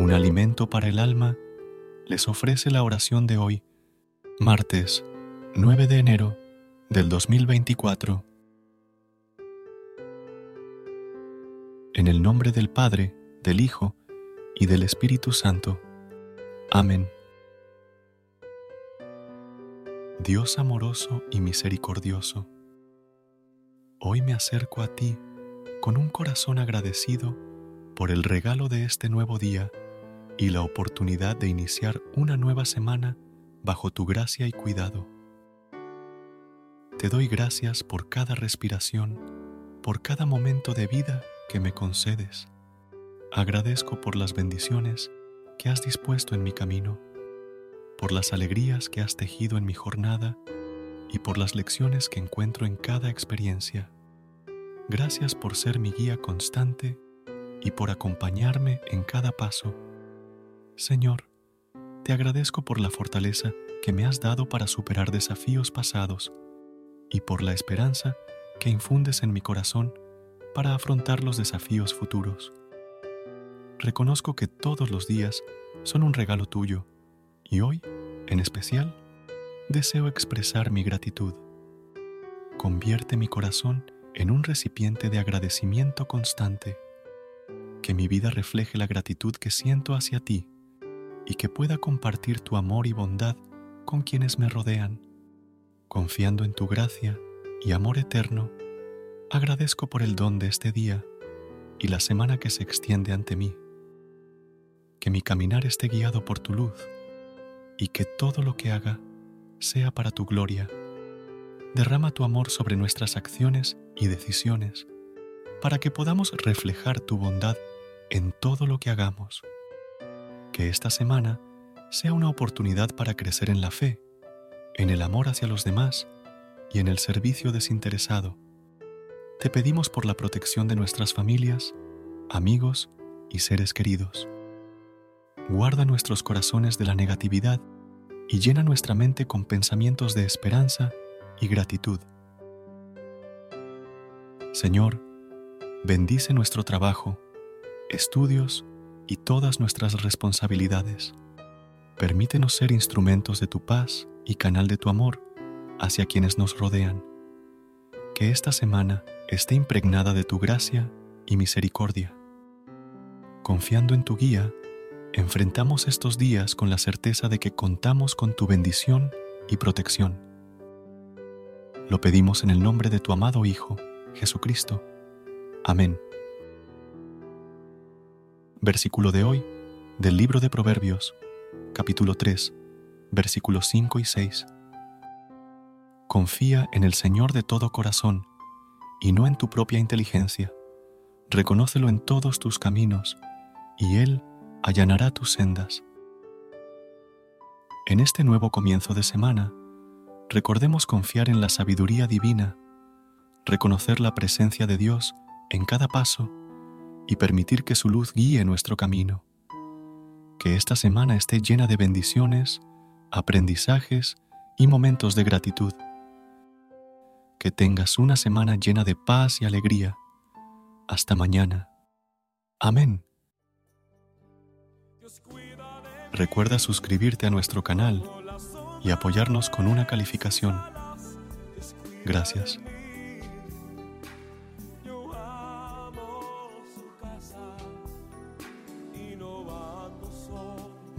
Un alimento para el alma les ofrece la oración de hoy, martes 9 de enero del 2024. En el nombre del Padre, del Hijo y del Espíritu Santo. Amén. Dios amoroso y misericordioso, hoy me acerco a ti con un corazón agradecido por el regalo de este nuevo día y la oportunidad de iniciar una nueva semana bajo tu gracia y cuidado. Te doy gracias por cada respiración, por cada momento de vida que me concedes. Agradezco por las bendiciones que has dispuesto en mi camino, por las alegrías que has tejido en mi jornada y por las lecciones que encuentro en cada experiencia. Gracias por ser mi guía constante y por acompañarme en cada paso. Señor, te agradezco por la fortaleza que me has dado para superar desafíos pasados y por la esperanza que infundes en mi corazón para afrontar los desafíos futuros. Reconozco que todos los días son un regalo tuyo y hoy, en especial, deseo expresar mi gratitud. Convierte mi corazón en un recipiente de agradecimiento constante. Que mi vida refleje la gratitud que siento hacia ti y que pueda compartir tu amor y bondad con quienes me rodean. Confiando en tu gracia y amor eterno, agradezco por el don de este día y la semana que se extiende ante mí. Que mi caminar esté guiado por tu luz y que todo lo que haga sea para tu gloria. Derrama tu amor sobre nuestras acciones y decisiones para que podamos reflejar tu bondad en todo lo que hagamos. Que esta semana sea una oportunidad para crecer en la fe, en el amor hacia los demás y en el servicio desinteresado. Te pedimos por la protección de nuestras familias, amigos y seres queridos. Guarda nuestros corazones de la negatividad y llena nuestra mente con pensamientos de esperanza y gratitud. Señor, bendice nuestro trabajo, estudios y todas nuestras responsabilidades. Permítenos ser instrumentos de tu paz y canal de tu amor hacia quienes nos rodean. Que esta semana esté impregnada de tu gracia y misericordia. Confiando en tu guía, enfrentamos estos días con la certeza de que contamos con tu bendición y protección. Lo pedimos en el nombre de tu amado Hijo, Jesucristo. Amén. Versículo de hoy del libro de Proverbios, capítulo 3, versículos 5 y 6. Confía en el Señor de todo corazón y no en tu propia inteligencia. Reconócelo en todos tus caminos y Él allanará tus sendas. En este nuevo comienzo de semana, recordemos confiar en la sabiduría divina, reconocer la presencia de Dios en cada paso y permitir que su luz guíe nuestro camino. Que esta semana esté llena de bendiciones, aprendizajes y momentos de gratitud. Que tengas una semana llena de paz y alegría. Hasta mañana. Amén. Recuerda suscribirte a nuestro canal y apoyarnos con una calificación. Gracias.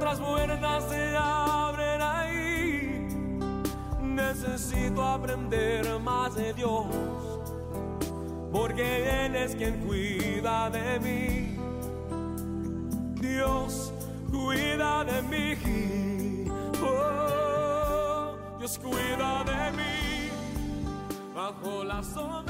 otras puertas se abren ahí. Necesito aprender más de Dios, porque Él es quien cuida de mí. Dios cuida de mí. Oh, Dios cuida de mí bajo la sombra.